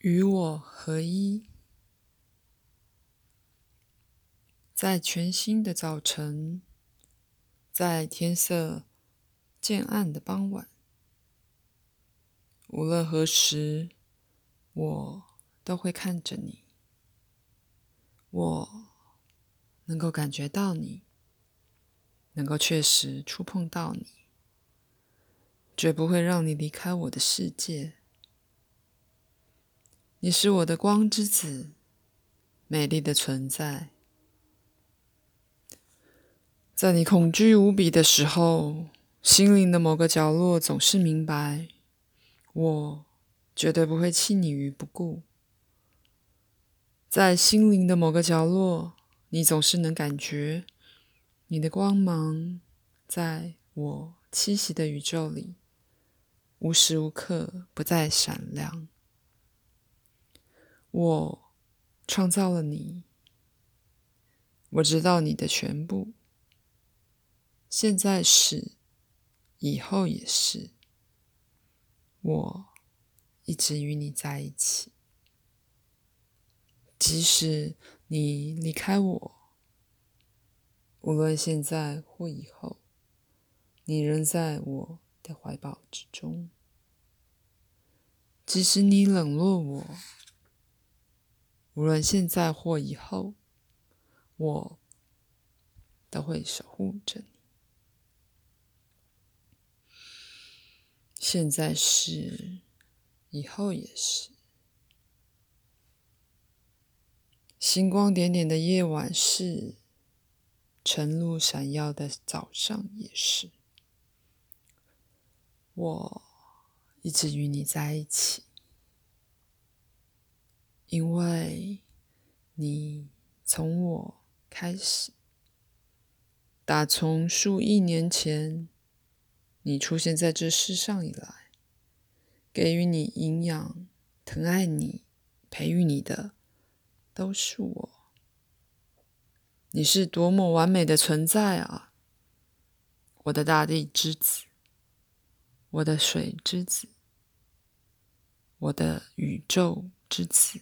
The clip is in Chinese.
与我合一，在全新的早晨，在天色渐暗的傍晚，无论何时，我都会看着你。我能够感觉到你，能够确实触碰到你，绝不会让你离开我的世界。你是我的光之子，美丽的存在。在你恐惧无比的时候，心灵的某个角落总是明白，我绝对不会弃你于不顾。在心灵的某个角落，你总是能感觉你的光芒，在我栖息的宇宙里，无时无刻不再闪亮。我创造了你，我知道你的全部，现在是，以后也是。我一直与你在一起，即使你离开我，无论现在或以后，你仍在我的怀抱之中。即使你冷落我。无论现在或以后，我都会守护着你。现在是，以后也是。星光点点的夜晚是，晨露闪耀的早上也是。我一直与你在一起。因为你从我开始，打从数亿年前你出现在这世上以来，给予你营养、疼爱你、培育你的，都是我。你是多么完美的存在啊！我的大地之子，我的水之子，我的宇宙之子。